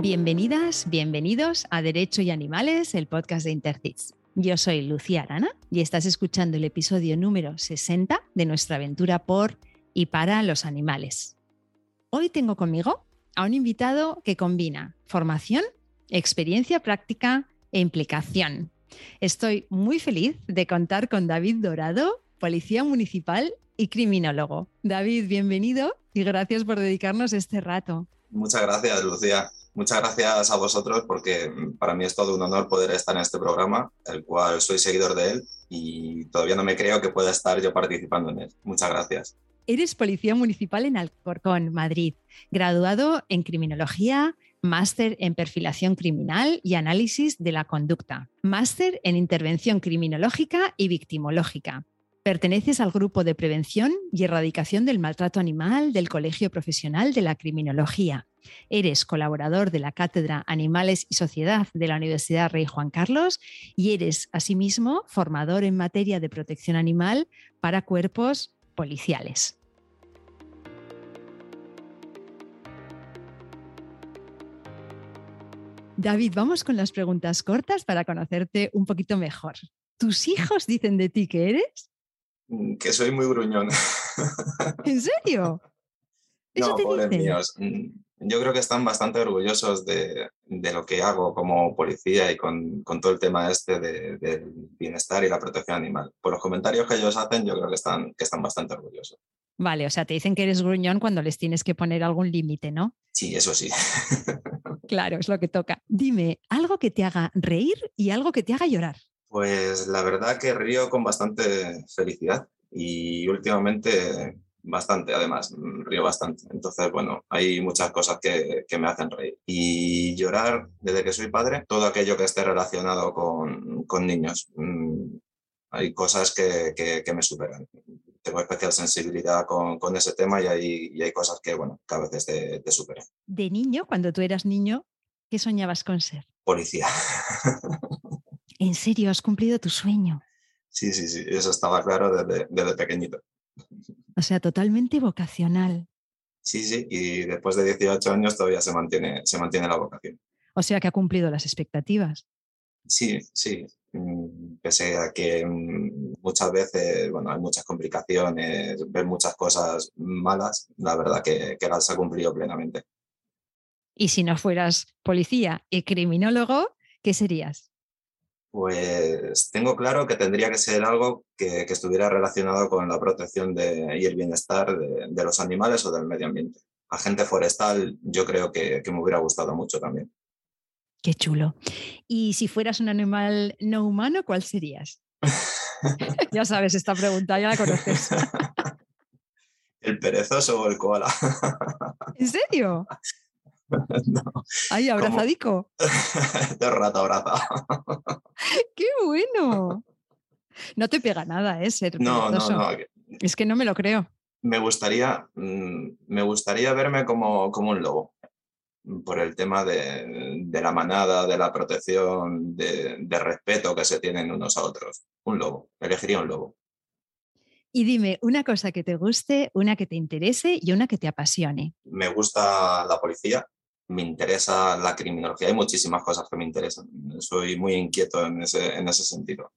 Bienvenidas, bienvenidos a Derecho y Animales, el podcast de Intercits. Yo soy Lucía Arana y estás escuchando el episodio número 60 de nuestra aventura por y para los animales. Hoy tengo conmigo a un invitado que combina formación, experiencia práctica e implicación. Estoy muy feliz de contar con David Dorado, policía municipal y criminólogo. David, bienvenido y gracias por dedicarnos este rato. Muchas gracias, Lucía. Muchas gracias a vosotros porque para mí es todo un honor poder estar en este programa, el cual soy seguidor de él y todavía no me creo que pueda estar yo participando en él. Muchas gracias. Eres policía municipal en Alcorcón, Madrid, graduado en criminología, máster en perfilación criminal y análisis de la conducta, máster en intervención criminológica y victimológica. Perteneces al grupo de prevención y erradicación del maltrato animal del Colegio Profesional de la Criminología. Eres colaborador de la Cátedra Animales y Sociedad de la Universidad Rey Juan Carlos y eres, asimismo, formador en materia de protección animal para cuerpos policiales. David, vamos con las preguntas cortas para conocerte un poquito mejor. ¿Tus hijos dicen de ti que eres? Mm, que soy muy gruñón. ¿En serio? no, pobres míos. Mm, yo creo que están bastante orgullosos de, lo que hago como policía y con, todo el tema este del bienestar y la protección animal. Por los comentarios que ellos hacen, yo creo que están, que están bastante orgullosos. Vale, o sea, te dicen que eres gruñón cuando les tienes que poner algún límite, ¿no? Sí, eso sí. claro, es lo que toca. Dime, algo que te haga reír y algo que te haga llorar. Pues la verdad que río con bastante felicidad y últimamente bastante, además, río bastante. Entonces, bueno, hay muchas cosas que, me hacen reír. Y llorar, desde que soy padre, todo aquello que esté relacionado con, niños. Mm, hay cosas que, me superan. Tengo especial sensibilidad con, ese tema y hay, hay, cosas que, bueno, que a veces te, te superan. De niño, cuando tú eras niño, ¿qué soñabas con ser? Policía. ¿En serio has cumplido tu sueño? Sí, sí, sí, eso estaba claro desde, desde pequeñito. O sea, totalmente vocacional. Sí, sí, y después de 18 años todavía se mantiene, se mantiene la vocación. O sea que ha cumplido las expectativas. Sí, sí. Mm, pese a que mm, muchas veces, bueno, hay muchas complicaciones, ven muchas cosas malas, la verdad que, que las ha cumplido plenamente. Y si no fueras policía y criminólogo, ¿qué serías? Pues tengo claro que tendría que ser algo que, estuviera relacionado con la protección de, y el bienestar de, los animales o del medio ambiente. Agente forestal yo creo que, me hubiera gustado mucho también. Qué chulo. Y si fueras un animal no humano, ¿cuál serías? ya sabes, esta pregunta ya la conoces. ¿El perezoso o el koala? ¿En serio? no. Ay, abrazadico. De rato abrazado. ¡Qué bueno! No te pega nada, ¿eh? Ser no, no, no. Es que no me lo creo. Me gustaría, mm, me gustaría verme como, como un lobo por el tema de, la manada, de la protección, de, de, respeto que se tienen unos a otros. Un lobo, elegiría un lobo. Y dime una cosa que te guste, una que te interese y una que te apasione. Me gusta la policía, me interesa la criminología, hay muchísimas cosas que me interesan, soy muy inquieto en ese, en ese sentido.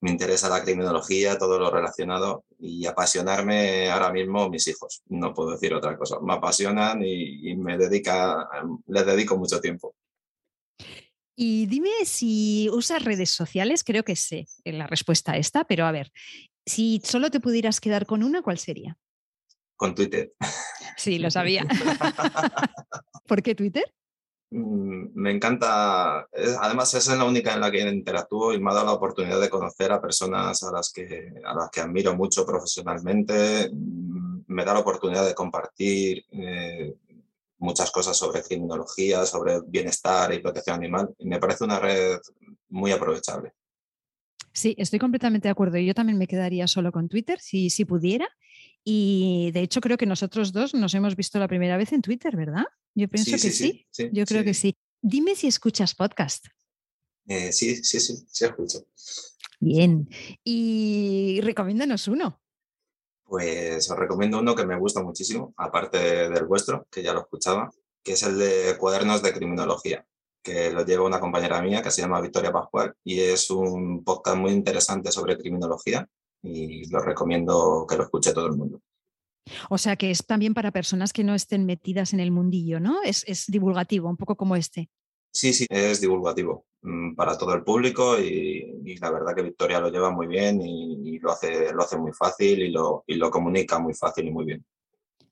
Me interesa la criminología, todo lo relacionado y apasionarme ahora mismo mis hijos, no puedo decir otra cosa, me apasionan y, me dedica, les dedico mucho tiempo. Y dime si usas redes sociales, creo que sé la respuesta a esta, pero a ver, si solo te pudieras quedar con una, ¿cuál sería? Con Twitter. Sí, lo sabía. ¿Por qué Twitter? Mm, me encanta, además esa es la única en la que interactúo y me ha dado la oportunidad de conocer a personas a las que, a las que admiro mucho profesionalmente. Mm, me da la oportunidad de compartir eh, muchas cosas sobre criminología, sobre bienestar y protección animal. Y me parece una red muy aprovechable. Sí, estoy completamente de acuerdo. Yo también me quedaría solo con Twitter si, si pudiera. Y de hecho creo que nosotros dos nos hemos visto la primera vez en Twitter, ¿verdad? Yo pienso que sí. Yo creo que sí. Dime si escuchas podcast. Eh, sí, sí, sí, sí escucho. Bien. Y recomiéndanos uno. Pues os recomiendo uno que me gusta muchísimo, aparte del vuestro, que ya lo escuchaba, que es el de cuadernos de criminología, que lo lleva una compañera mía que se llama Victoria Pascual y es un podcast muy interesante sobre criminología y lo recomiendo que lo escuche todo el mundo. O sea que es también para personas que no estén metidas en el mundillo, ¿no? Es, divulgativo, un poco como este. Sí, sí, es divulgativo mm, para todo el público y, la verdad que Victoria lo lleva muy bien y, lo, hace, lo hace muy fácil y lo, y lo comunica muy fácil y muy bien.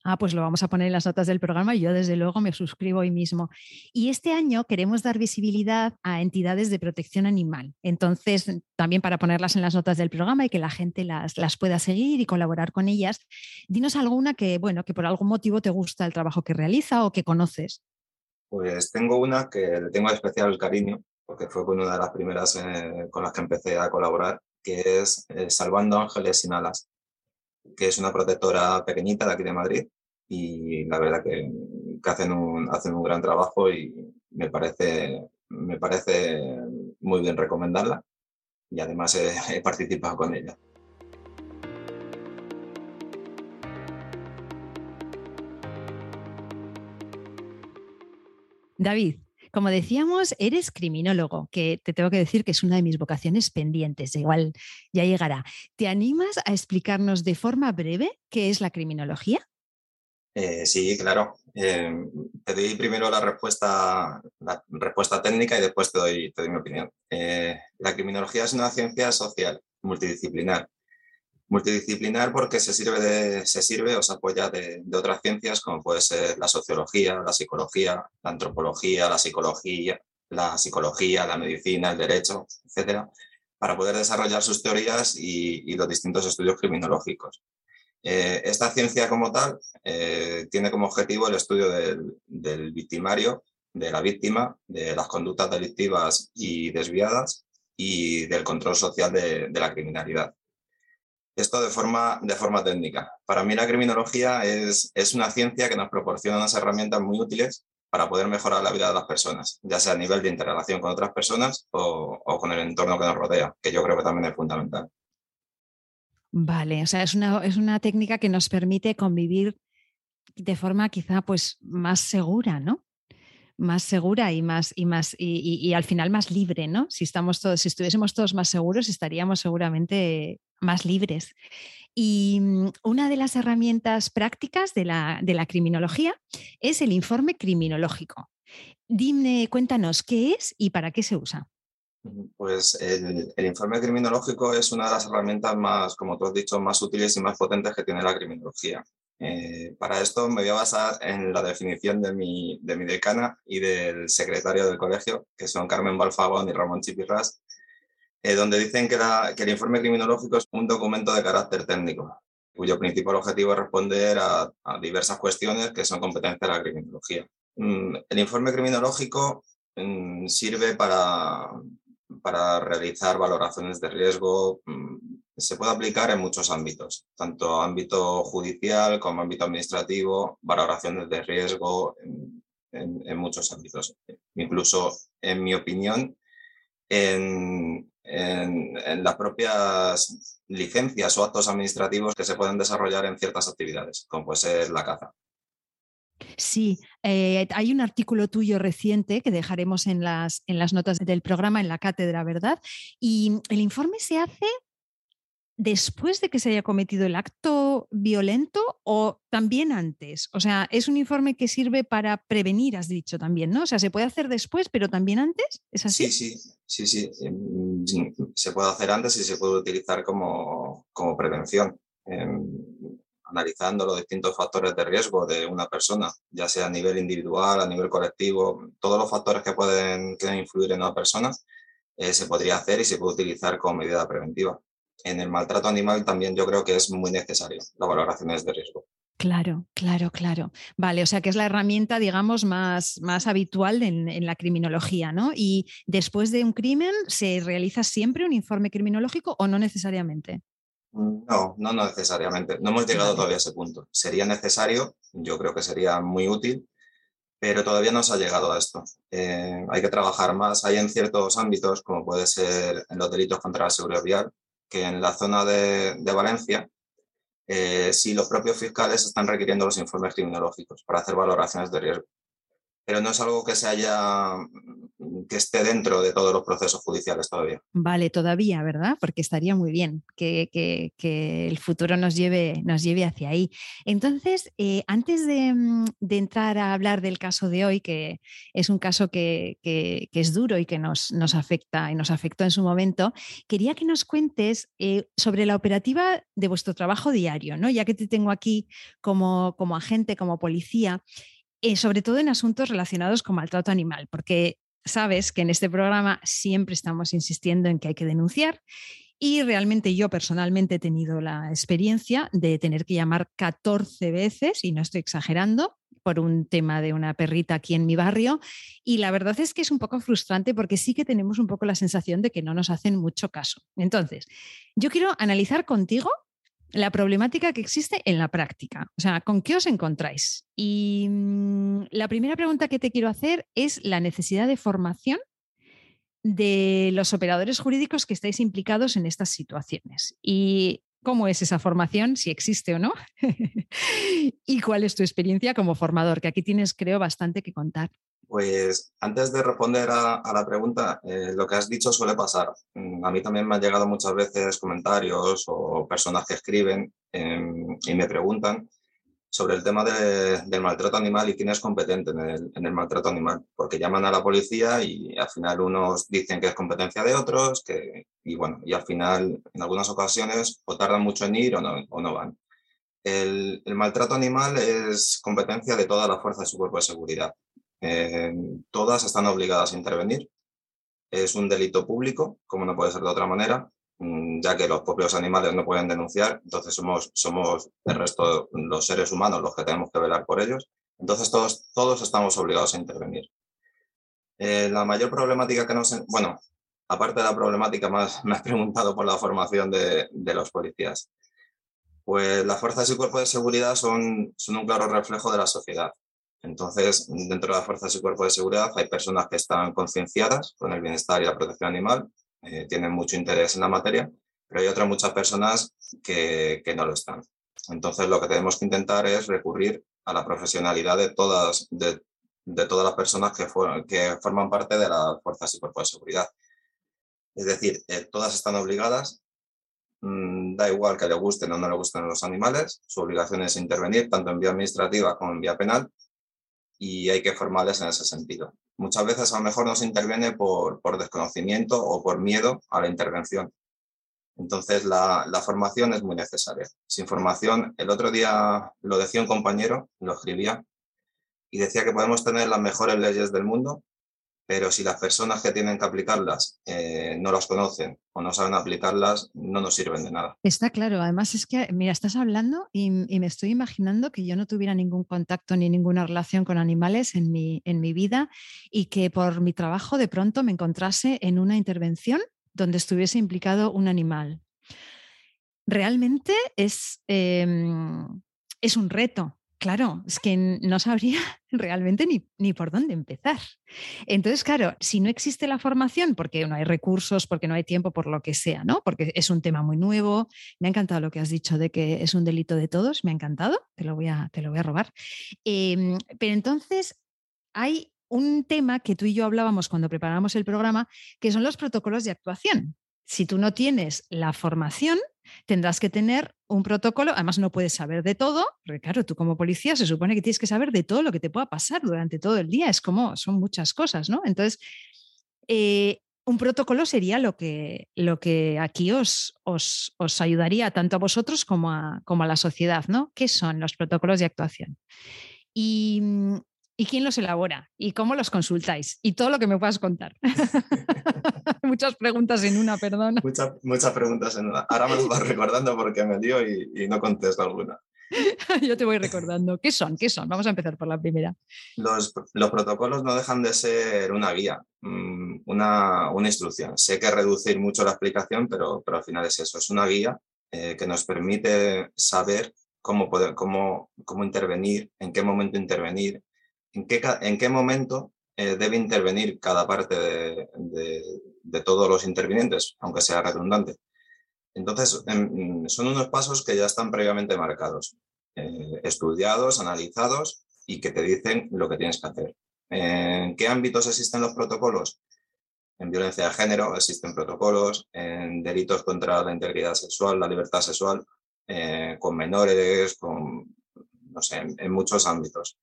Ah, pues lo vamos a poner en las notas del programa y yo desde luego me suscribo hoy mismo. Y este año queremos dar visibilidad a entidades de protección animal. Entonces, también para ponerlas en las notas del programa y que la gente las, las pueda seguir y colaborar con ellas, dinos alguna que, bueno, que por algún motivo te gusta el trabajo que realiza o que conoces. Pues tengo una que le tengo especial cariño, porque fue una de las primeras eh, con las que empecé a colaborar, que es eh, Salvando Ángeles sin Alas que es una protectora pequeñita de aquí de Madrid y la verdad que, hacen, un, hacen un gran trabajo y me parece, me parece muy bien recomendarla y además he, he participado con ella. David, como decíamos, eres criminólogo, que te tengo que decir que es una de mis vocaciones pendientes, igual ya llegará. ¿Te animas a explicarnos de forma breve qué es la criminología? Eh, sí, claro. Eh, te doy primero la respuesta, la respuesta técnica y después te doy, mi opinión. Eh, la criminología es una ciencia social multidisciplinar multidisciplinar porque se sirve, de, se sirve o se apoya de, otras ciencias como puede ser la sociología, la psicología, la antropología, la psicología, la psicología, la medicina, el derecho, etcétera, para poder desarrollar sus teorías y, los distintos estudios criminológicos. Eh, esta ciencia como tal eh, tiene como objetivo el estudio del, victimario, de la víctima, de las conductas delictivas y desviadas y del control social de la criminalidad. Esto de forma, de forma técnica. Para mí la criminología es, es una ciencia que nos proporciona unas herramientas muy útiles para poder mejorar la vida de las personas, ya sea a nivel de interrelación con otras personas o, o con el entorno que nos rodea, que yo creo que también es fundamental. Vale, o sea, es una, es una técnica que nos permite convivir de forma quizá pues más segura, ¿no? más segura y más y más y, al final más libre, ¿no? Si estamos todos, si estuviésemos todos más seguros, estaríamos seguramente más libres. Y mm, una de las herramientas prácticas de la, de la criminología es el informe criminológico. Dime, cuéntanos qué es y para qué se usa. Pues el, informe criminológico es una de las herramientas más, como tú has dicho, más útiles y más potentes que tiene la criminología. Eh, para esto me voy a basar en la definición de mi, de mi decana y del secretario del colegio, que son Carmen Balfagón y Ramón Chipirras, eh, donde dicen que, el informe criminológico es un documento de carácter técnico, cuyo principal objetivo es responder a, diversas cuestiones que son competencia de la criminología. Mm, el informe criminológico mm, sirve para, para realizar valoraciones de riesgo, mm, se puede aplicar en muchos ámbitos, tanto ámbito judicial como ámbito administrativo, valoraciones de riesgo, en, muchos ámbitos. Incluso, en mi opinión, en, las propias licencias o actos administrativos que se pueden desarrollar en ciertas actividades, como puede ser la caza. Sí, eh, hay un artículo tuyo reciente que dejaremos en las, en las notas del programa, en la cátedra, ¿verdad? Y el informe se hace después de que se haya cometido el acto violento o también antes? O sea, es un informe que sirve para prevenir, has dicho también, ¿no? O sea, se puede hacer después, pero también antes, ¿es así? Sí, sí, sí, sí. Em, se puede hacer antes y se puede utilizar como, como prevención, em, analizando los distintos factores de riesgo de una persona, ya sea a nivel individual, a nivel colectivo, todos los factores que pueden, que influir en una persona. Eh, se podría hacer y se puede utilizar como medida preventiva en el maltrato animal también yo creo que es muy necesario las valoraciones de riesgo. Claro, claro, claro. Vale, o sea que es la herramienta, digamos, más, más habitual en, la criminología, ¿no? Y después de un crimen, ¿se realiza siempre un informe criminológico o no necesariamente? No, no, necesariamente. No hemos llegado todavía a ese punto. Sería necesario, yo creo que sería muy útil, pero todavía no se ha llegado a esto. Eh, hay que trabajar más. Hay en ciertos ámbitos, como puede ser en los delitos contra la seguridad vial, que en la zona de, Valencia, eh, si los propios fiscales están requiriendo los informes criminológicos para hacer valoraciones de riesgo. Pero no es algo que se haya que esté dentro de todos los procesos judiciales todavía. Vale, todavía, ¿verdad? Porque estaría muy bien que, el futuro nos lleve, nos lleve hacia ahí. Entonces, eh, antes mm, de, entrar a hablar del caso de hoy, que es un caso que, es duro y que nos, nos, afecta y nos afectó en su momento, quería que nos cuentes eh, sobre la operativa de vuestro trabajo diario, ¿no? Ya que te tengo aquí como, como agente, como policía. Eh, sobre todo en asuntos relacionados con maltrato animal, porque sabes que en este programa siempre estamos insistiendo en que hay que denunciar y realmente yo personalmente he tenido la experiencia de tener que llamar 14 veces, y no estoy exagerando, por un tema de una perrita aquí en mi barrio. Y la verdad es que es un poco frustrante porque sí que tenemos un poco la sensación de que no nos hacen mucho caso. Entonces, yo quiero analizar contigo la problemática que existe en la práctica. O sea, ¿con qué os encontráis? Y mm, la primera pregunta que te quiero hacer es la necesidad de formación de los operadores jurídicos que estáis implicados en estas situaciones. Y cómo es esa formación, si existe o no, y cuál es tu experiencia como formador, que aquí tienes, creo, bastante que contar. Pues antes de responder a, la pregunta, eh, lo que has dicho suele pasar. Mm, a mí también me han llegado muchas veces comentarios o personas que escriben em, y me preguntan sobre el tema del maltrato animal y quién es competente en el, maltrato animal, porque llaman a la policía y al final unos dicen que es competencia de otros, que, y bueno, y al final en algunas ocasiones o tardan mucho en ir o no, van. El, el maltrato animal es competencia de toda la fuerza de su cuerpo de seguridad eh, todas están obligadas a intervenir. Es un delito público, como no puede ser de otra manera, mm, ya que los propios animales no pueden denunciar, entonces somos, somos el resto, los seres humanos, los que tenemos que velar por ellos. Entonces todos, todos estamos obligados a intervenir. Eh, la mayor problemática que nos... Bueno, aparte de la problemática, más me has preguntado por la formación de, de los policías. Pues las fuerzas y cuerpos de seguridad son, son un claro reflejo de la sociedad. Entonces, dentro de las fuerzas y cuerpos de seguridad hay personas que están concienciadas con el bienestar y la protección animal, eh, tienen mucho interés en la materia, pero hay otras muchas personas que, no lo están. Entonces, lo que tenemos que intentar es recurrir a la profesionalidad de todas, de, todas las personas que, que forman parte de las fuerzas y cuerpos de seguridad. Es decir, eh, todas están obligadas, mm, da igual que le gusten o no le gusten los animales, su obligación es intervenir tanto en vía administrativa como en vía penal y hay que formarles en ese sentido. Muchas veces a lo mejor no se interviene por, por desconocimiento o por miedo a la intervención. Entonces la, la, formación es muy necesaria. Sin formación, el otro día lo decía un compañero, lo escribía, y decía que podemos tener las mejores leyes del mundo, pero si las personas que tienen que aplicarlas eh, no las conocen o no saben aplicarlas, no nos sirven de nada. Está claro, además es que, mira, estás hablando y, me estoy imaginando que yo no tuviera ningún contacto ni ninguna relación con animales en mi, en mi vida y que por mi trabajo de pronto me encontrase en una intervención donde estuviese implicado un animal. Realmente es, em, es un reto, Claro, es que no sabría realmente ni, ni, por dónde empezar. Entonces, claro, si no existe la formación, porque no hay recursos, porque no hay tiempo, por lo que sea, ¿no? Porque es un tema muy nuevo. Me ha encantado lo que has dicho de que es un delito de todos, me ha encantado, te lo voy a, te lo voy a robar. Em, pero entonces hay un tema que tú y yo hablábamos cuando preparamos el programa, que son los protocolos de actuación. Si tú no tienes la formación, tendrás que tener un protocolo, además no puedes saber de todo, porque claro, tú como policía se supone que tienes que saber de todo lo que te pueda pasar durante todo el día, es como, son muchas cosas, ¿no? Entonces, eh, un protocolo sería lo que, lo que aquí os, os, os, ayudaría tanto a vosotros como a, como a la sociedad, ¿no? ¿Qué son los protocolos de actuación? Y, ¿Y quién los elabora? ¿Y cómo los consultáis? Y todo lo que me puedas contar. Muchas preguntas en una, perdón. muchas preguntas en una. Ahora me lo vas recordando porque me dio y, no contesto alguna. Yo te voy recordando. ¿Qué son? ¿Qué son? Vamos a empezar por la primera. Los, los protocolos no dejan de ser una guía, mm, una, una, instrucción. Sé que reducir mucho la explicación, pero, pero al final es eso. Es una guía eh, que nos permite saber cómo, poder, cómo, cómo intervenir, en qué momento intervenir, en qué, en qué momento eh, debe intervenir cada parte de, de, todos los intervinientes, aunque sea redundante. Entonces, em, son unos pasos que ya están previamente marcados, eh, estudiados, analizados y que te dicen lo que tienes que hacer. ¿En qué ámbitos existen los protocolos? En violencia de género existen protocolos, en delitos contra la integridad sexual, la libertad sexual, eh, con menores, con, no sé, en, muchos ámbitos.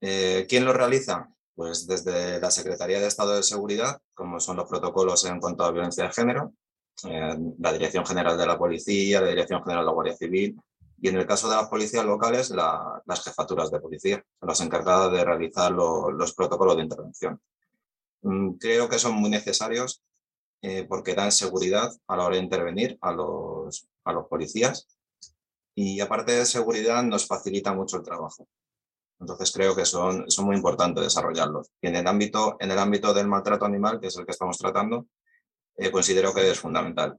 Eh, ¿Quién lo realiza? Pues desde la Secretaría de Estado de Seguridad, como son los protocolos en cuanto a violencia de género, la Dirección General de la Policía, la Dirección General de la Guardia Civil, y en el caso de las policías locales, las jefaturas de policía, las encargadas de realizar los protocolos de intervención. Mm, creo que son muy necesarios eh, porque dan seguridad a la hora de intervenir a los, a los policías y aparte de seguridad nos facilita mucho el trabajo. Entonces creo que son, son muy importantes desarrollarlos. Y en el, ámbito, en el ámbito del maltrato animal, que es el que estamos tratando, eh, considero que es fundamental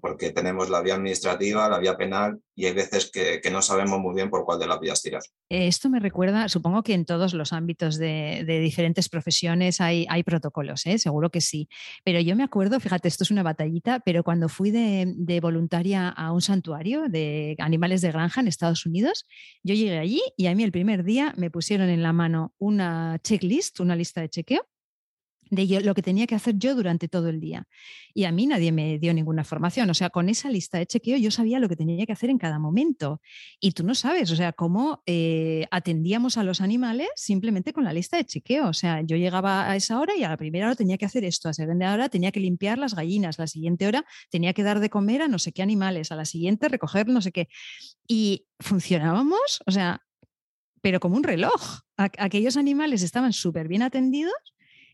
porque tenemos la vía administrativa, la vía penal y hay veces que, no sabemos muy bien por cuál de las vías tirar. Esto me recuerda, supongo que en todos los ámbitos de, diferentes profesiones hay, hay protocolos, ¿eh? seguro que sí, pero yo me acuerdo, fíjate, esto es una batallita, pero cuando fui de, de voluntaria a un santuario de animales de granja en Estados Unidos, yo llegué allí y a mí el primer día me pusieron en la mano una checklist, una lista de chequeo de lo que tenía que hacer yo durante todo el día. Y a mí nadie me dio ninguna formación. O sea, con esa lista de chequeo yo sabía lo que tenía que hacer en cada momento. Y tú no sabes, o sea, cómo eh, atendíamos a los animales simplemente con la lista de chequeo. O sea, yo llegaba a esa hora y a la primera hora tenía que hacer esto, a la segunda hora tenía que limpiar las gallinas, la siguiente hora tenía que dar de comer a no sé qué animales, a la siguiente recoger no sé qué. Y funcionábamos, o sea, pero como un reloj. Aquellos animales estaban súper bien atendidos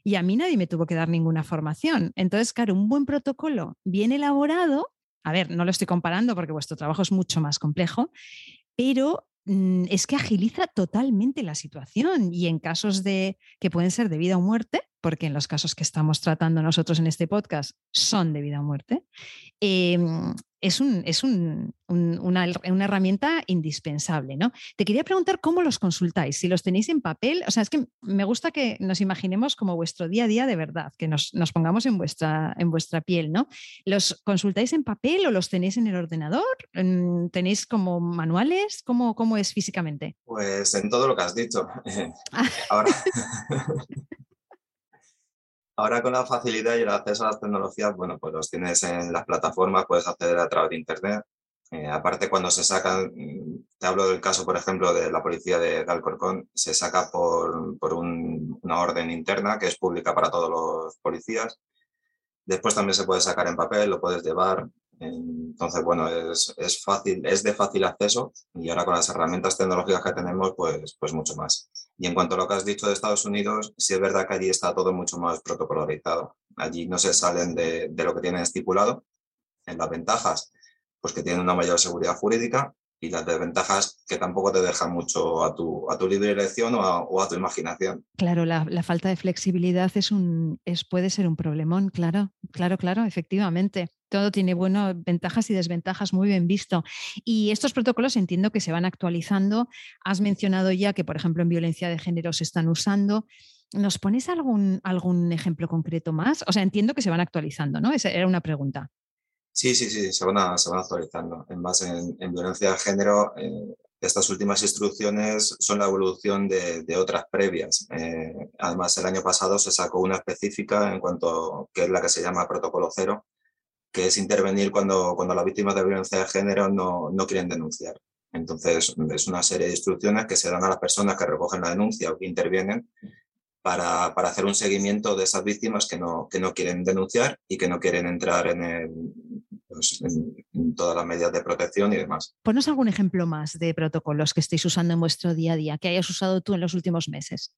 y a mí nadie me tuvo que dar ninguna formación. Entonces, claro, un buen protocolo bien elaborado, a ver, no lo estoy comparando porque vuestro trabajo es mucho más complejo, pero mm, es que agiliza totalmente la situación y en casos de que pueden ser de vida o muerte, porque en los casos que estamos tratando nosotros en este podcast son de vida o muerte, em, es, un, es una, una, herramienta indispensable. ¿no? Te quería preguntar cómo los consultáis, si los tenéis en papel, o sea, es que me gusta que nos imaginemos como vuestro día a día de verdad, que nos, nos pongamos en vuestra, en vuestra piel, ¿no? ¿Los consultáis en papel o los tenéis en el ordenador? ¿Tenéis como manuales? ¿Cómo, cómo es físicamente? Pues en todo lo que has dicho. Ahora... Ahora con la facilidad y el acceso a las tecnologías, bueno, pues los tienes en las plataformas, puedes acceder a través de Internet. Eh, aparte, cuando se sacan, mm, te hablo del caso, por ejemplo, de la policía de, Alcorcón, se saca por, por una orden interna que es pública para todos los policías. Después también se puede sacar en papel, lo puedes llevar. Entonces, bueno, es, es, fácil, es de fácil acceso y ahora con las herramientas tecnológicas que tenemos, pues, pues mucho más. Y en cuanto a lo que has dicho de Estados Unidos, sí es verdad que allí está todo mucho más protocolarizado. Allí no se salen de, de lo que tienen estipulado. En las ventajas, pues que tienen una mayor seguridad jurídica y las desventajas que tampoco te dejan mucho a tu, a tu libre elección o a, tu imaginación. Claro, la, la, falta de flexibilidad es un, es, puede ser un problemón, claro, claro, claro, efectivamente. Todo tiene bueno, ventajas y desventajas, muy bien visto. Y estos protocolos entiendo que se van actualizando. Has mencionado ya que, por ejemplo, en violencia de género se están usando. ¿Nos pones algún, algún ejemplo concreto más? O sea, entiendo que se van actualizando, ¿no? Esa era una pregunta. Sí, sí, sí, se van, se van actualizando. En base en, violencia de género, eh, estas últimas instrucciones son la evolución de, otras previas. Eh, además, el año pasado se sacó una específica en cuanto que es la que se llama protocolo cero, que es intervenir cuando, cuando las víctimas de violencia de género no, no quieren denunciar. Entonces, es una serie de instrucciones que se dan a las personas que recogen la denuncia o que intervienen para, para, hacer un seguimiento de esas víctimas que no, que no quieren denunciar y que no quieren entrar en, el, pues, en, todas las medidas de protección y demás. Ponos algún ejemplo más de protocolos que estéis usando en vuestro día a día, que hayas usado tú en los últimos meses.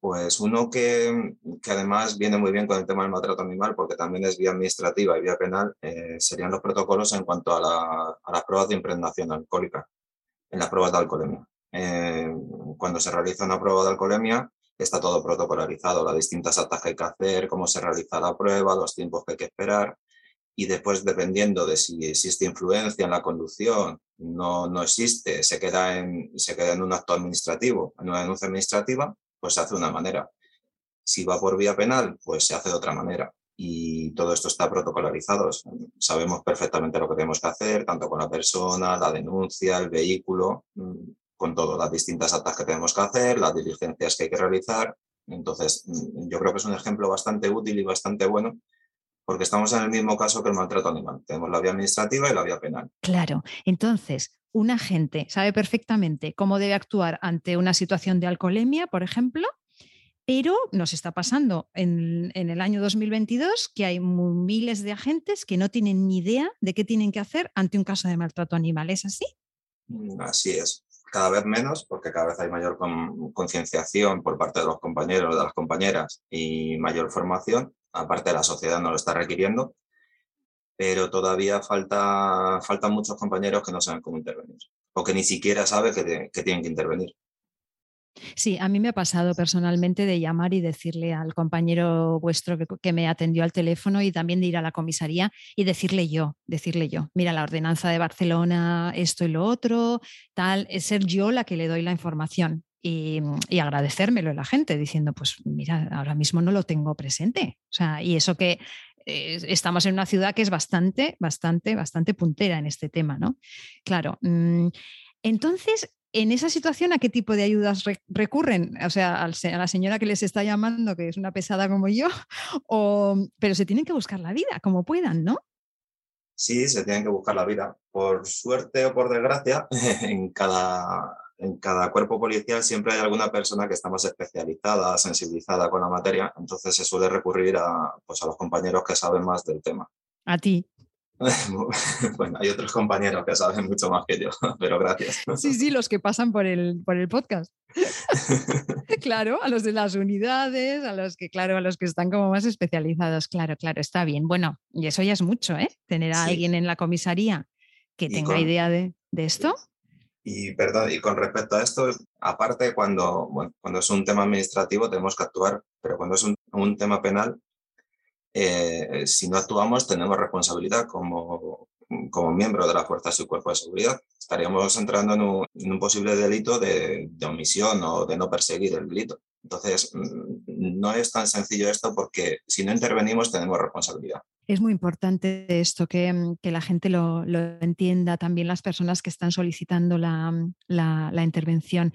Pues uno que, que, además viene muy bien con el tema del maltrato animal, porque también es vía administrativa y vía penal, eh, serían los protocolos en cuanto a, la, a, las pruebas de impregnación alcohólica, en las pruebas de alcoholemia. Eh, cuando se realiza una prueba de alcoholemia, está todo protocolarizado, las distintas actas que hay que hacer, cómo se realiza la prueba, los tiempos que hay que esperar. Y después, dependiendo de si existe influencia en la conducción, no, no existe, se queda, en, se queda en un acto administrativo, en una denuncia administrativa, pues se hace de una manera. Si va por vía penal, pues se hace de otra manera. Y todo esto está protocolarizado. Sabemos perfectamente lo que tenemos que hacer, tanto con la persona, la denuncia, el vehículo, con todo, las distintas actas que tenemos que hacer, las diligencias que hay que realizar Entonces, mm, yo creo que es un ejemplo bastante útil y bastante bueno porque estamos en el mismo caso que el maltrato animal. Tenemos la vía administrativa y la vía penal. Claro, entonces, un agente sabe perfectamente cómo debe actuar ante una situación de alcoholemia, por ejemplo, pero nos está pasando en, el año 2022 que hay miles de agentes que no tienen ni idea de qué tienen que hacer ante un caso de maltrato animal. ¿Es así? Mm, así es. Cada vez menos, porque cada vez hay mayor concienciación por parte de los compañeros, de las compañeras y mayor formación. Aparte, la sociedad no lo está requiriendo, pero todavía falta, faltan muchos compañeros que no saben cómo intervenir o que ni siquiera saben que tienen que intervenir. Sí, a mí me ha pasado personalmente de llamar y decirle al compañero vuestro que, me atendió al teléfono y también de ir a la comisaría y decirle yo, decirle yo, mira, la ordenanza de Barcelona, esto y lo otro, tal, es ser yo la que le doy la información. Y, agradecérmelo a la gente diciendo, pues mira, ahora mismo no lo tengo presente. O sea, y eso que eh, estamos en una ciudad que es bastante, bastante, bastante puntera en este tema, ¿no? Claro. Mm, entonces, en esa situación, ¿a qué tipo de ayudas recurren? O sea, a la señora que les está llamando, que es una pesada como yo, o, pero se tienen que buscar la vida como puedan, ¿no? Sí, se tienen que buscar la vida. Por suerte o por desgracia, en cada, en cada cuerpo policial siempre hay alguna persona que está más especializada, sensibilizada con la materia, entonces se suele recurrir a, pues, a los compañeros que saben más del tema. A ti. bueno, hay otros compañeros que saben mucho más que yo, pero gracias. Sí, sí, los que pasan por el, por el podcast. claro, a los de las unidades, a los que, claro, a los que están como más especializados. Claro, claro, está bien. Bueno, y eso ya es mucho, ¿eh? Tener a alguien en la comisaría que tenga idea de, esto. Y perdón, y con respecto a esto, aparte cuando, cuando es un tema administrativo tenemos que actuar, pero cuando es un, un tema penal eh, si no actuamos tenemos responsabilidad como, como miembro de las fuerzas y cuerpos de seguridad. Estaríamos entrando en un, posible delito de, de, omisión o de no perseguir el delito. Entonces, mm, no es tan sencillo esto porque si no intervenimos tenemos responsabilidad. Es muy importante esto, que, mm, que la gente lo, lo, entienda, también las personas que están solicitando la, mm, la, la, intervención.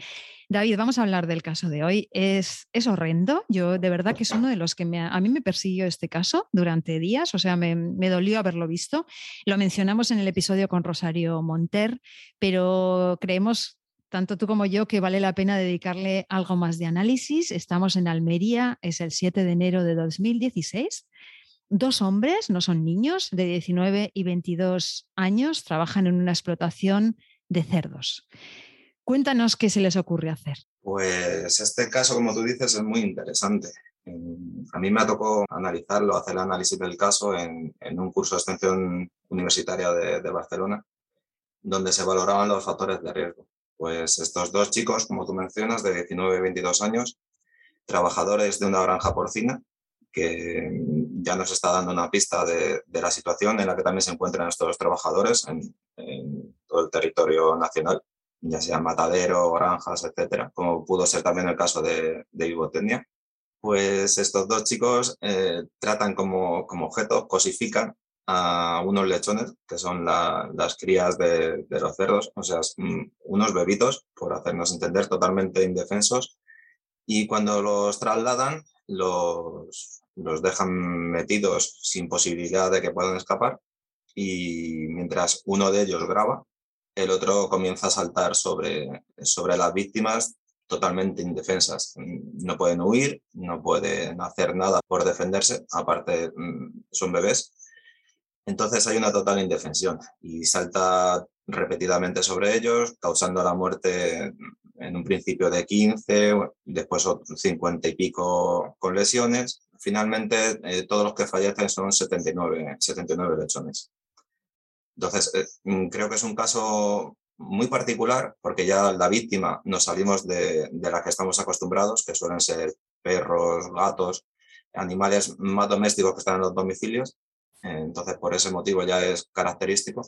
David, vamos a hablar del caso de hoy. Es, es horrendo. Yo de verdad que es uno de los que a mí me persiguió este caso durante días, o sea, me, me dolió haberlo visto. Lo mencionamos en el episodio con Rosario Monter, pero creemos tanto tú como yo, que vale la pena dedicarle algo más de análisis. Estamos en Almería, es el 7 de enero de 2016. Dos hombres, no son niños, de 19 y 22 años, trabajan en una explotación de cerdos. Cuéntanos qué se les ocurre hacer. Pues este caso, como tú dices, es muy interesante. A mí me tocó analizarlo, hacer el análisis del caso en, un curso de extensión universitaria de, de Barcelona, donde se valoraban los factores de riesgo. Pues estos dos chicos, como tú mencionas, de 19 y 22 años, trabajadores de una granja porcina, que ya nos está dando una pista de, la situación en la que también se encuentran estos trabajadores en, todo el territorio nacional, ya sea matadero, granjas, etcétera, como pudo ser también el caso de, de Pues estos dos chicos eh, tratan como, como objeto, cosifican a unos lechones, que son las crías de, los cerdos, o sea, mm, unos bebitos, por hacernos entender, totalmente indefensos. Y cuando los trasladan, los, los dejan metidos sin posibilidad de que puedan escapar. Y mientras uno de ellos graba, el otro comienza a saltar sobre, sobre las víctimas totalmente indefensas. No pueden huir, no pueden hacer nada por defenderse, aparte mm, son bebés entonces hay una total indefensión y salta repetidamente sobre ellos, causando la muerte en un principio de 15, después 50 y pico con lesiones. Finalmente, eh, todos los que fallecen son 79, 79 lechones. Entonces, eh, mm, creo que es un caso muy particular porque ya la víctima nos salimos de, de la que estamos acostumbrados, que suelen ser perros, gatos, animales más domésticos que están en los domicilios, entonces, por ese motivo ya es característico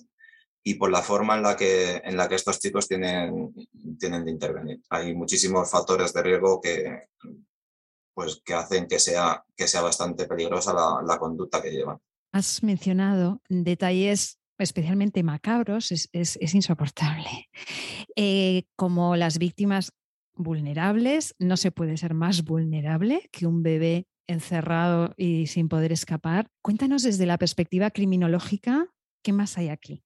y por la forma en la que, en la que estos chicos tienen, tienen de intervenir. Hay muchísimos factores de riesgo que, pues, que hacen que sea, que sea bastante peligrosa la, conducta que llevan. Has mencionado detalles especialmente macabros, es, insoportable. Eh, como las víctimas vulnerables, no se puede ser más vulnerable que un bebé encerrado y sin poder escapar. Cuéntanos desde la perspectiva criminológica, ¿qué más hay aquí?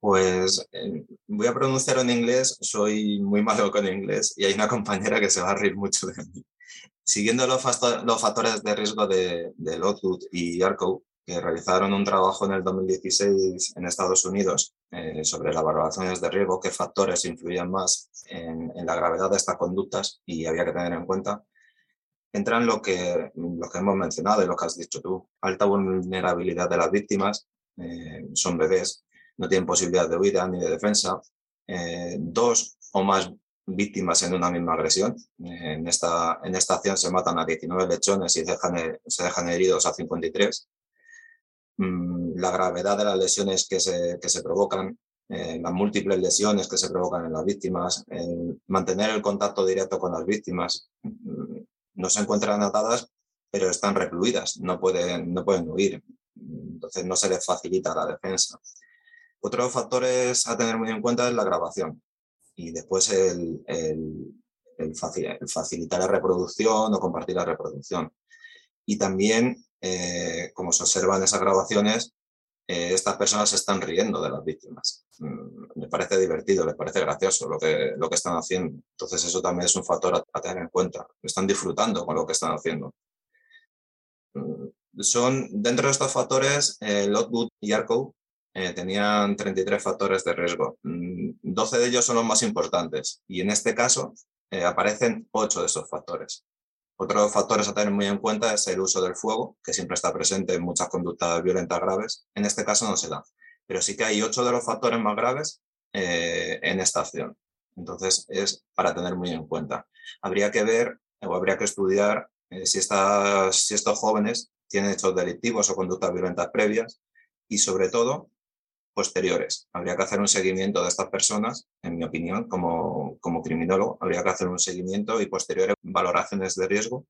Pues eh, voy a pronunciar en inglés, soy muy malo con inglés y hay una compañera que se va a reír mucho de mí. Siguiendo los, factores de riesgo de, de Lockwood y Arco, que realizaron un trabajo en el 2016 en Estados Unidos eh, sobre las valoraciones de riesgo, qué factores influían más en, la gravedad de estas conductas y había que tener en cuenta, entran lo que, lo que hemos mencionado y lo que has dicho tú. Alta vulnerabilidad de las víctimas, eh, son bebés, no tienen posibilidad de huida ni de defensa. Eh, dos o más víctimas en una misma agresión. Eh, en, esta, en esta acción se matan a 19 lechones y dejan, se dejan heridos a 53. Mm, la gravedad de las lesiones que se, que se provocan, eh, las múltiples lesiones que se provocan en las víctimas, mantener el contacto directo con las víctimas. Mm, no se encuentran atadas, pero están recluidas, no pueden, no pueden huir. Entonces no se les facilita la defensa. Otro factor a tener muy en cuenta es la grabación y después el, facilitar la reproducción o compartir la reproducción. Y también, eh, como se observa en esas grabaciones, eh, estas personas se están riendo de las víctimas. Mm, me parece divertido, les parece gracioso lo que, lo que están haciendo. Entonces eso también es un factor a, tener en cuenta. Están disfrutando con lo que están haciendo. Mm, son, dentro de estos factores, eh, Lockwood y Arco eh, tenían 33 factores de riesgo. 12 mm, de ellos son los más importantes y en este caso eh, aparecen 8 de esos factores. Otros factores a tener muy en cuenta es el uso del fuego, que siempre está presente en muchas conductas violentas graves. En este caso no se da, pero sí que hay 8 de los factores más graves eh, en esta acción. Entonces es para tener muy en cuenta. Habría que ver o habría que estudiar si, estas, si estos jóvenes tienen hechos delictivos o conductas violentas previas y sobre todo posteriores. Habría que hacer un seguimiento de estas personas, en mi opinión, como, como criminólogo, habría que hacer un seguimiento y posteriores valoraciones de riesgo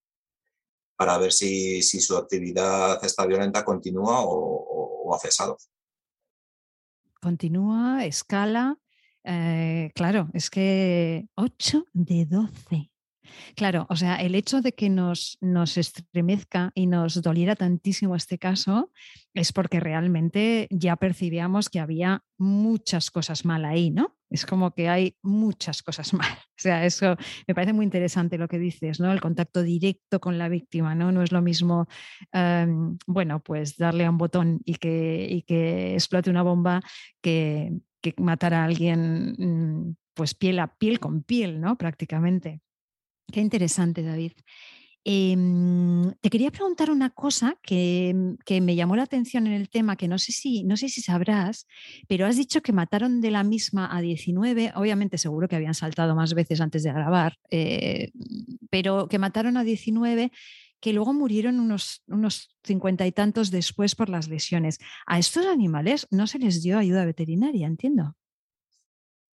para ver si, si su actividad esta violenta continúa o, ha cesado. Continúa, escala. Eh, claro, es que 8 de 12. Claro, o sea, el hecho de que nos, nos estremezca y nos doliera tantísimo este caso es porque realmente ya percibíamos que había muchas cosas mal ahí, ¿no? Es como que hay muchas cosas mal. O sea, eso me parece muy interesante lo que dices, ¿no? El contacto directo con la víctima, ¿no? No es lo mismo, em, bueno, pues darle a un botón y que, y que explote una bomba que, que matar a alguien, mm, pues piel a piel con piel, ¿no? Prácticamente. Qué interesante, David. Em, te quería preguntar una cosa mm, que, me llamó la atención en el tema, que no sé, si, no sé si sabrás, pero has dicho que mataron de la misma a 19, obviamente seguro que habían saltado más veces antes de grabar, eh, pero que mataron a 19 que luego murieron unos, unos cincuenta y tantos después por las lesiones. A estos animales no se les dio ayuda veterinaria, entiendo.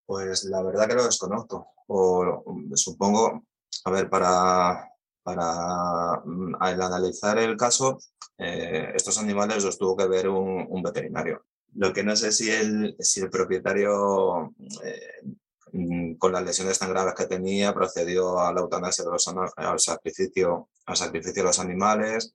Pues la verdad que lo desconozco. O supongo, a ver, para, para mm, analizar el caso, eh, estos animales los tuvo que ver un, veterinario. Lo que no sé si el, si el propietario, eh, mm, con las lesiones tan graves que tenía, procedió a la eutanasia de los, al, sacrificio, al sacrificio de los animales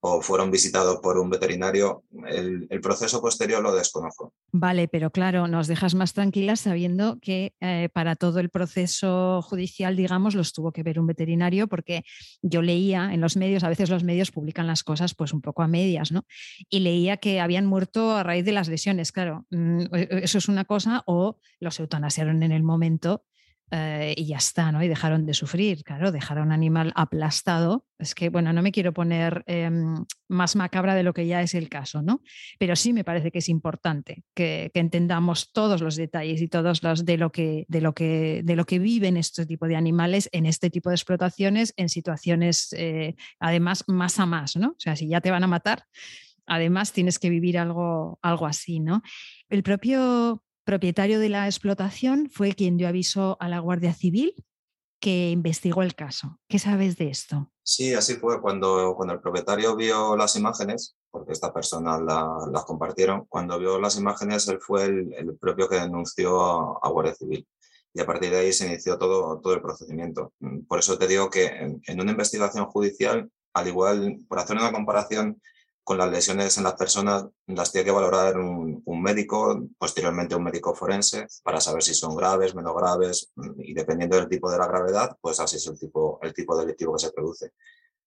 o fueron visitados por un veterinario. El, proceso posterior lo desconozco. Vale, pero claro, nos dejas más tranquilas sabiendo que eh, para todo el proceso judicial, digamos, los tuvo que ver un veterinario, porque yo leía en los medios, a veces los medios publican las cosas pues un poco a medias, ¿no? Y leía que habían muerto a raíz de las lesiones, claro, mm, e, e, eso es una cosa, o los eutanasiaron en el momento eh, y ya está, ¿no? Y dejaron de sufrir, claro, dejar a un animal aplastado. Es que, bueno, no me quiero poner em, más macabra de lo que ya es el caso, ¿no? Pero sí me parece que es importante que, entendamos todos los detalles y todos los de lo que, de lo que, de lo que viven este tipo de animales en este tipo de explotaciones, en situaciones, eh, además, más a más, ¿no? O sea, si ya te van a matar, además tienes que vivir algo, algo así, ¿no? El propio propietario de la explotación fue quien dio aviso a la Guardia Civil que investigó el caso. ¿Qué sabes de esto? Sí, así fue. Cuando, cuando el propietario vio las imágenes, porque esta persona las compartieron, cuando vio las imágenes, él fue el, propio que denunció a, Guardia Civil. y a partir de ahí se inició todo, todo el procedimiento. Por eso te digo que en, una investigación judicial, al igual, por hacer una comparación con las lesiones en las personas, las tiene que valorar un, médico, posteriormente un médico forense, para saber si son graves, menos graves, mm, y dependiendo del tipo de la gravedad, pues así es el tipo, el tipo delictivo que se produce.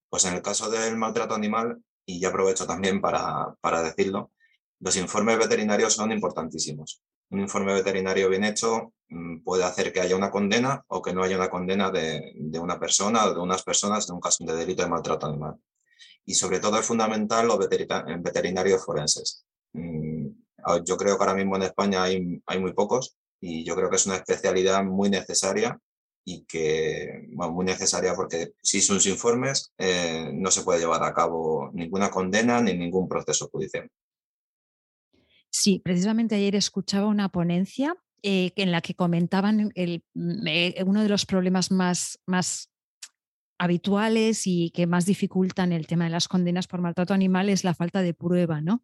Pues en el caso del maltrato animal, y ya aprovecho también para, para decirlo, los informes veterinarios son importantísimos un informe veterinario bien hecho mm, puede hacer que haya una condena o que no haya una condena de, una persona o de unas personas en un caso de delito de maltrato animal. Y sobre todo es fundamental los veterinarios forenses. Mm, yo creo que ahora mismo en España hay, hay muy pocos y yo creo que es una especialidad muy necesaria y que, bueno, muy necesaria porque si sus informes eh, no se puede llevar a cabo ninguna condena ni ningún proceso judicial. Sí, precisamente ayer escuchaba una ponencia eh, en la que comentaban el, mm, eh, uno de los problemas más, más habituales y que más dificultan el tema de las condenas por maltrato animal es la falta de prueba, ¿no?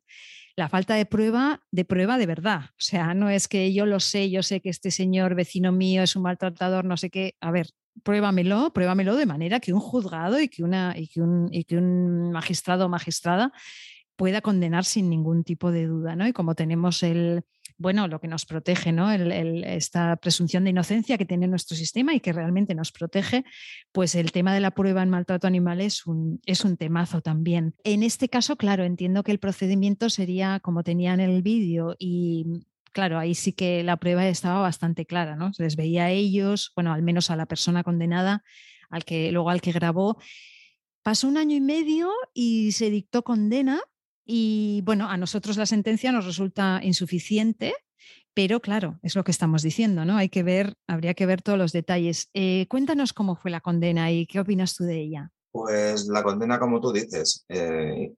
La falta de prueba, de prueba de verdad. O sea, no es que yo lo sé, yo sé que este señor vecino mío es un maltratador, no sé qué. A ver, pruébamelo, pruébamelo de manera que un juzgado y que, una, y que, un, y que un magistrado o magistrada pueda condenar sin ningún tipo de duda, ¿no? Y como tenemos el, bueno, lo que nos protege, ¿no? esta presunción de inocencia que tiene nuestro sistema y que realmente nos protege, pues el tema de la prueba en maltrato animal es un, es un temazo también. En este caso, claro, entiendo que el procedimiento sería como tenía en el vídeo y claro, ahí sí que la prueba estaba bastante clara, ¿no? Se les veía a ellos, bueno, al menos a la persona condenada, al que luego al que grabó. Pasó un año y medio y se dictó condena y bueno, a nosotros la sentencia nos resulta insuficiente, pero claro, es lo que estamos diciendo, ¿no? Hay que ver, habría que ver todos los detalles. Eh, cuéntanos cómo fue la condena y qué opinas tú de ella. Pues la condena, como tú dices, eh,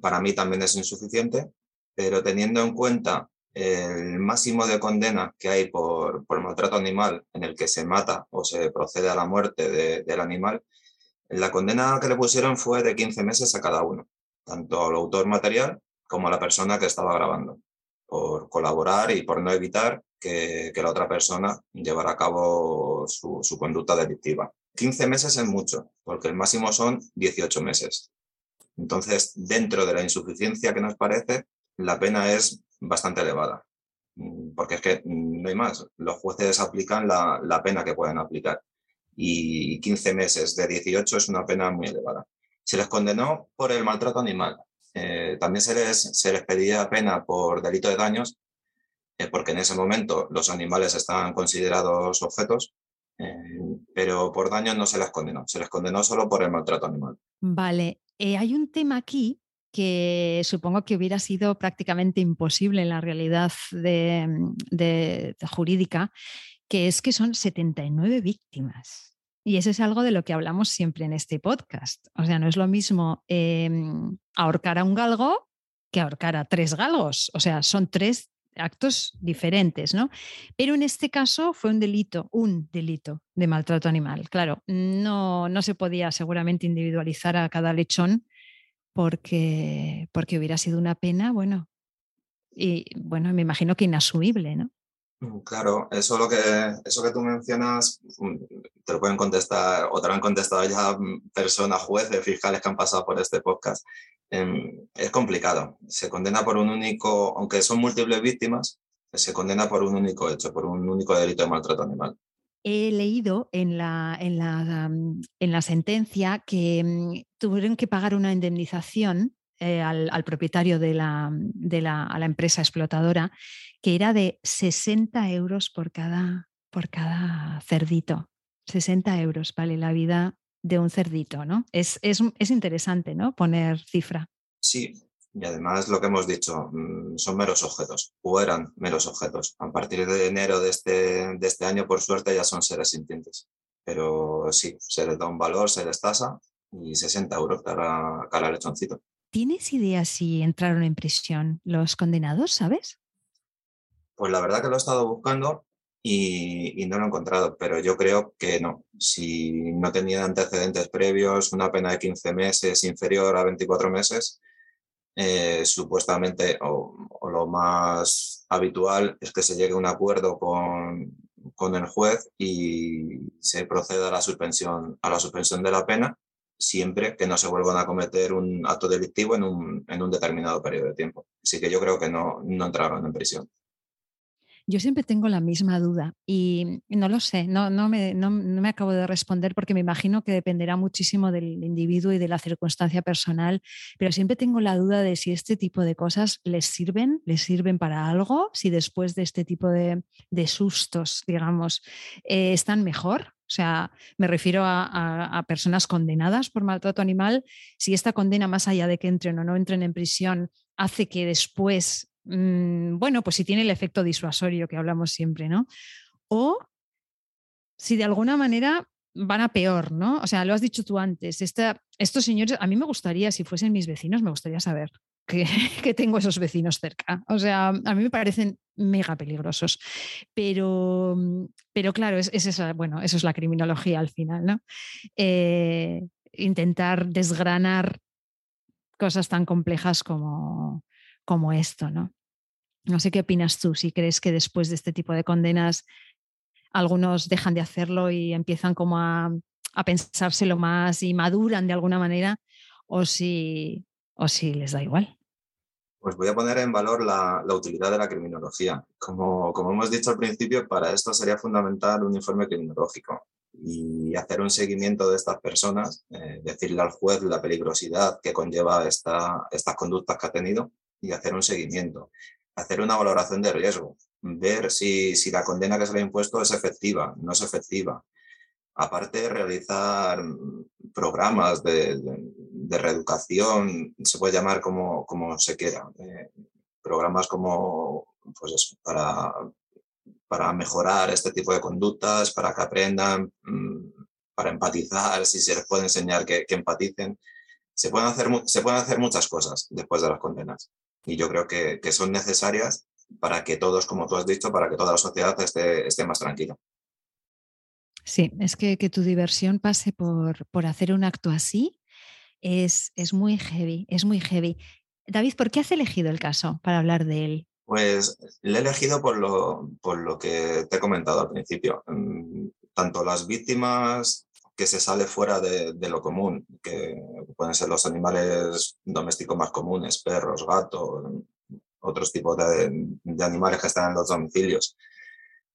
para mí también es insuficiente, pero teniendo en cuenta el máximo de condena que hay por, por maltrato animal en el que se mata o se procede a la muerte del animal, la condena que le pusieron fue de 15 meses a cada uno tanto al autor material como a la persona que estaba grabando, por colaborar y por no evitar que, la otra persona llevara a cabo su, conducta delictiva. 15 meses es mucho, porque el máximo son 18 meses. Entonces, dentro de la insuficiencia que nos parece, la pena es bastante elevada, mm, porque es que no hay más. Los jueces aplican la, la pena que pueden aplicar y 15 meses de 18 es una pena muy elevada. Se les condenó por el maltrato animal. Eh, también se les, se pedía pena por delito de daños, eh, porque en ese momento los animales estaban considerados objetos, eh, pero por daños no se les condenó, se les condenó solo por el maltrato animal. Vale, hay un tema aquí que supongo que hubiera sido prácticamente imposible en la realidad jurídica, que es que son 79 víctimas. Y eso es algo de lo que hablamos siempre en este podcast. O sea, no es lo mismo em, ahorcar a un galgo que ahorcar a tres galgos. O sea, son tres actos diferentes, ¿no? Pero en este caso fue un delito, un delito de maltrato animal. Claro, no, no se podía seguramente individualizar a cada lechón porque, porque hubiera sido una pena, bueno, y bueno, me imagino que inasumible, ¿no? Mm, claro, eso, lo que, eso que tú mencionas mm, te lo pueden contestar o te lo han contestado ya mm, personas, jueces, fiscales que han pasado por este podcast. Em, es complicado. Se condena por un único, aunque son múltiples víctimas, se condena por un único hecho, por un único delito de maltrato animal. He leído en la, en la, en la sentencia que tuvieron que pagar una indemnización eh, al, propietario de la, de la, a la empresa explotadora, que era de 60 euros por cada, por cada cerdito. 60 euros vale la vida de un cerdito, ¿no? Es, es, es interesante, ¿no? Poner cifra. Sí, y además lo que hemos dicho, mm, son meros objetos, o eran meros objetos. A partir de enero de este, de este año, por suerte, ya son seres sintientes. Pero sí, se les da un valor, se les tasa y 60 euros cada, cada lechoncito. ¿Tienes idea si entraron en prisión los condenados, sabes? Pues la verdad que lo he estado buscando y, no lo he encontrado, pero yo creo que no. Si no tenían antecedentes previos, una pena de 15 meses inferior a 24 meses, eh, supuestamente o, lo más habitual es que se llegue a un acuerdo con, con el juez y se proceda a la suspensión, a la suspensión de la pena siempre que no se vuelvan a cometer un acto delictivo en un, en un determinado periodo de tiempo. Así que yo creo que no, no entraron en prisión. Yo siempre tengo la misma duda y no lo sé, no, no, me, no, me, acabo de responder porque me imagino que dependerá muchísimo del individuo y de la circunstancia personal, pero siempre tengo la duda de si este tipo de cosas les sirven, les sirven para algo, si después de este tipo de, de sustos, digamos, eh, están mejor. O sea, me refiero a, a, personas condenadas por maltrato animal. Si esta condena, más allá de que entren o no entren en prisión, hace que después Mm, bueno, pues si tiene el efecto disuasorio que hablamos siempre, ¿no? O si de alguna manera van a peor, ¿no? O sea, lo has dicho tú antes, estos señores, a mí me gustaría, si fuesen mis vecinos, me gustaría saber que, tengo esos vecinos cerca. O sea, a mí me parecen mega peligrosos. Pero, pero claro, es, esa, bueno, eso es la criminología al final, ¿no? Eh, intentar desgranar cosas tan complejas como, como esto, ¿no? No sé qué opinas tú, si crees que después de este tipo de condenas algunos dejan de hacerlo y empiezan como a, pensárselo más y maduran de alguna manera, o si, o si les da igual. Pues voy a poner en valor la, utilidad de la criminología. Como, como, hemos dicho al principio, para esto sería fundamental un informe criminológico y hacer un seguimiento de estas personas, eh, decirle al juez la peligrosidad que conlleva esta, estas conductas que ha tenido y hacer un seguimiento, hacer una valoración de riesgo, ver si, si la condena que se le ha impuesto es efectiva, no es efectiva. Aparte, realizar programas de, de, reeducación, se puede llamar como, como se quiera, eh, programas como pues para, para mejorar este tipo de conductas, para que aprendan, mm, para empatizar, si se les puede enseñar que, que empaticen. Se pueden, hacer, se pueden hacer muchas cosas después de las condenas y yo creo que, que, son necesarias para que todos, como tú has dicho, para que toda la sociedad esté, esté más tranquila. Sí, es que, que tu diversión pase por, por, hacer un acto así es, es muy heavy, es muy heavy. David, ¿por qué has elegido el caso para hablar de él? Pues le he elegido por lo, por lo que te he comentado al principio. Mm, tanto las víctimas que se sale fuera de, lo común, que pueden ser los animales domésticos más comunes, perros, gatos, otros tipos de, animales que están en los domicilios.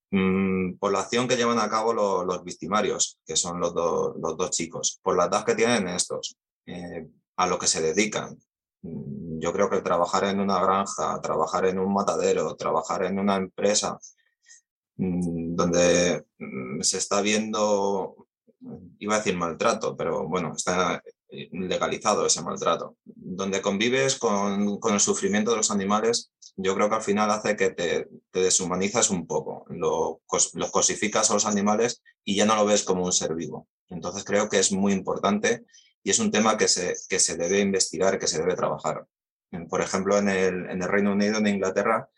Mm, por la acción que llevan a cabo los, victimarios, que son los, los, dos chicos, por la edad que tienen estos, eh, a lo que se dedican. Mm, yo creo que trabajar en una granja, trabajar en un matadero, trabajar en una empresa mm, donde se está viendo iba a decir maltrato, pero bueno, está legalizado ese maltrato. Donde convives con, con el sufrimiento de los animales, yo creo que al final hace que te, te deshumanizas un poco, lo, los cosificas a los animales y ya no lo ves como un ser vivo. Entonces creo que es muy importante y es un tema que se, que se debe investigar, que se debe trabajar. Por ejemplo, en el, en el Reino Unido, en Inglaterra,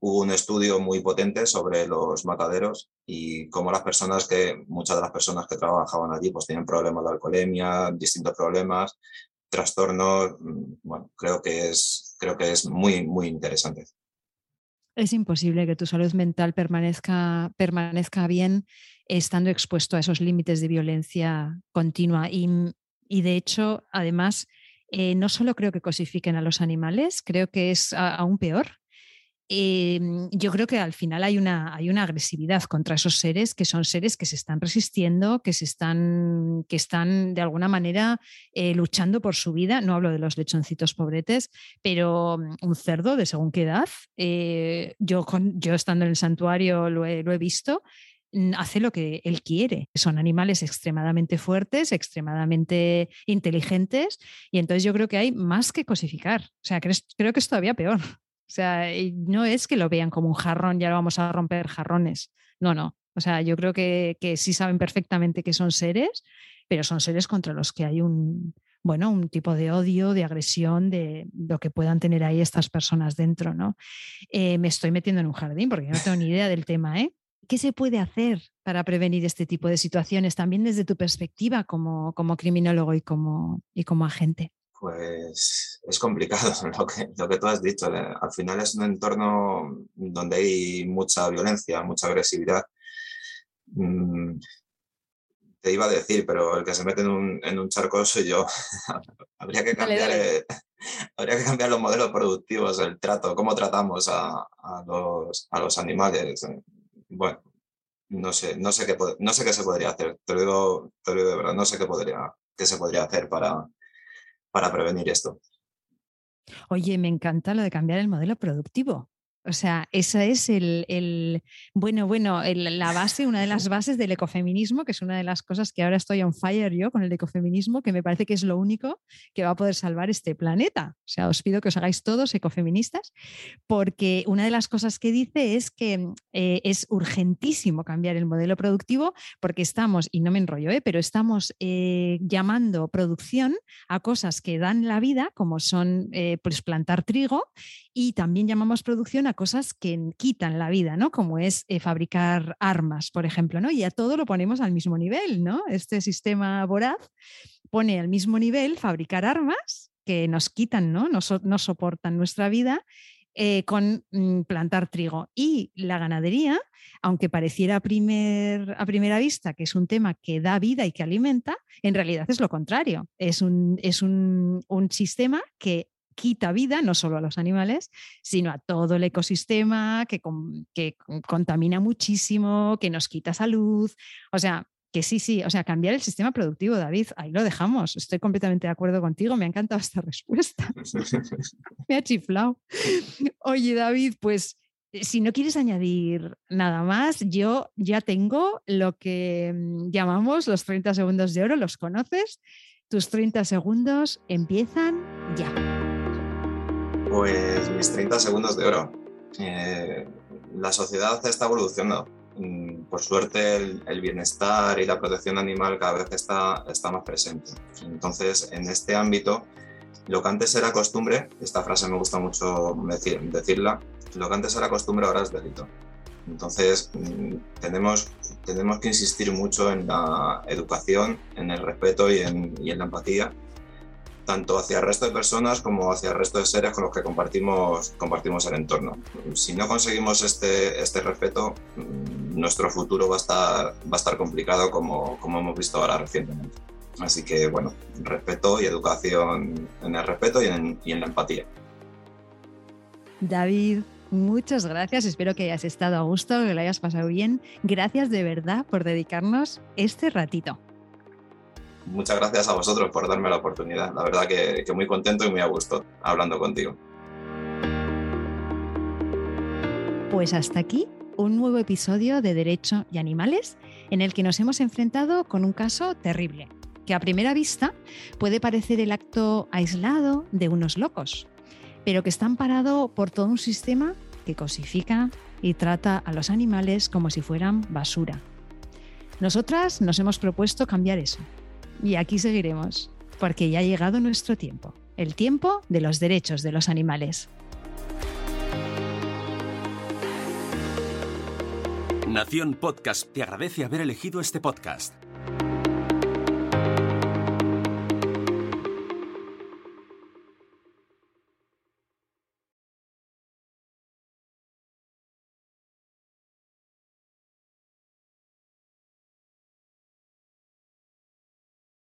hubo un estudio muy potente sobre los mataderos y cómo las personas que, muchas de las personas que trabajaban allí, pues tienen problemas de alcoholemia, distintos problemas, trastornos. Mm, bueno, creo que es, creo que es muy, muy interesante. Es imposible que tu salud mental permanezca, permanezca bien estando expuesto a esos límites de violencia continua. Y, y de hecho, además, eh, no solo creo que cosifiquen a los animales, creo que es aún peor Em, yo creo que al final hay una, hay una agresividad contra esos seres que son seres que se están resistiendo, que, se están, que están de alguna manera eh, luchando por su vida. No hablo de los lechoncitos pobretes, pero mm, un cerdo de según qué edad, eh, yo, yo estando en el santuario lo he, lo he visto, mm, hace lo que él quiere. Son animales extremadamente fuertes, extremadamente inteligentes, y entonces yo creo que hay más que cosificar. O sea, creo que es todavía peor. O sea, no es que lo vean como un jarrón, ya lo vamos a romper jarrones. No, no. O sea, yo creo que, que sí saben perfectamente que son seres, pero son seres contra los que hay un, bueno, un tipo de odio, de agresión, de lo que puedan tener ahí estas personas dentro, ¿no? Eh, me estoy metiendo en un jardín porque no tengo ni idea del tema, ¿eh? ¿Qué se puede hacer para prevenir este tipo de situaciones, también desde tu perspectiva como, como criminólogo y como, y como agente? Pues es complicado lo que, lo que tú has dicho. Eh, al final es un entorno donde hay mucha violencia, mucha agresividad. Mm, te iba a decir, pero el que se mete en un, en un charco soy yo. habría, que cambiar, eh, habría que cambiar los modelos productivos, el trato, cómo tratamos a, a, los, a los animales. Bueno, no sé, no sé qué, no sé qué se podría hacer. Te lo digo, te lo digo de verdad, no sé qué, podría, qué se podría hacer para, para prevenir esto. Oye, me encanta lo de cambiar el modelo productivo. O sea, esa es el, bueno, bueno, la base, una de las bases del ecofeminismo, que es una de las cosas que ahora estoy on fire yo con el ecofeminismo, que me parece que es lo único que va a poder salvar este planeta. O sea, os pido que os hagáis todos ecofeministas, porque una de las cosas que dice es que eh, es urgentísimo cambiar el modelo productivo, porque estamos, y no me enrollo, ¿eh? pero estamos eh, llamando producción a cosas que dan la vida, como son pues plantar trigo, y también llamamos producción a cosas que quitan la vida, ¿no? Como es eh, fabricar armas, por ejemplo, ¿no? Y a todo lo ponemos al mismo nivel, ¿no? Este sistema voraz pone al mismo nivel fabricar armas que nos quitan, ¿no? No, soportan nuestra vida eh, con mm, plantar trigo. Y la ganadería, aunque pareciera a, a, primera vista que es un tema que da vida y que alimenta, en realidad es lo contrario. Es un, es un, un sistema que quita vida no solo a los animales, sino a todo el ecosistema, que, que contamina muchísimo, que nos quita salud. O sea, que sí, sí, o sea, cambiar el sistema productivo, David, ahí lo dejamos. Estoy completamente de acuerdo contigo, me ha encantado esta respuesta. me ha chiflado. Oye, David, pues eh, si no quieres añadir nada más, yo ya tengo lo que mm, llamamos los 30 segundos de oro, ¿los conoces? Tus 30 segundos empiezan ya. Pues mis 30 segundos de oro. Eh, la sociedad está evolucionando. Mm, por suerte el, bienestar y la protección animal cada vez está, está más presente. Entonces, en este ámbito, lo que antes era costumbre, esta frase me gusta mucho decir, decirla, lo que antes era costumbre ahora es delito. Entonces, mm, tenemos, tenemos que insistir mucho en la educación, en el respeto y en, y en la empatía tanto hacia el resto de personas como hacia el resto de seres con los que compartimos, el entorno. Si no conseguimos este, este respeto, mm, nuestro futuro va a estar, va a estar complicado como, como hemos visto ahora recientemente. Así que, bueno, respeto y educación en el respeto y en, y en la empatía. David, muchas gracias. Espero que hayas estado a gusto, que lo hayas pasado bien. Gracias de verdad por dedicarnos este ratito muchas gracias a vosotros por darme la oportunidad. La verdad que, muy contento y muy a gusto hablando contigo. Pues hasta aquí un nuevo episodio de Derecho y Animales en el que nos hemos enfrentado con un caso terrible, que a primera vista puede parecer el acto aislado de unos locos, pero que está amparado por todo un sistema que cosifica y trata a los animales como si fueran basura. Nosotras nos hemos propuesto cambiar eso y aquí seguiremos, porque ya ha llegado nuestro tiempo, el tiempo de los derechos de los animales. Nación Podcast te agradece haber elegido este podcast.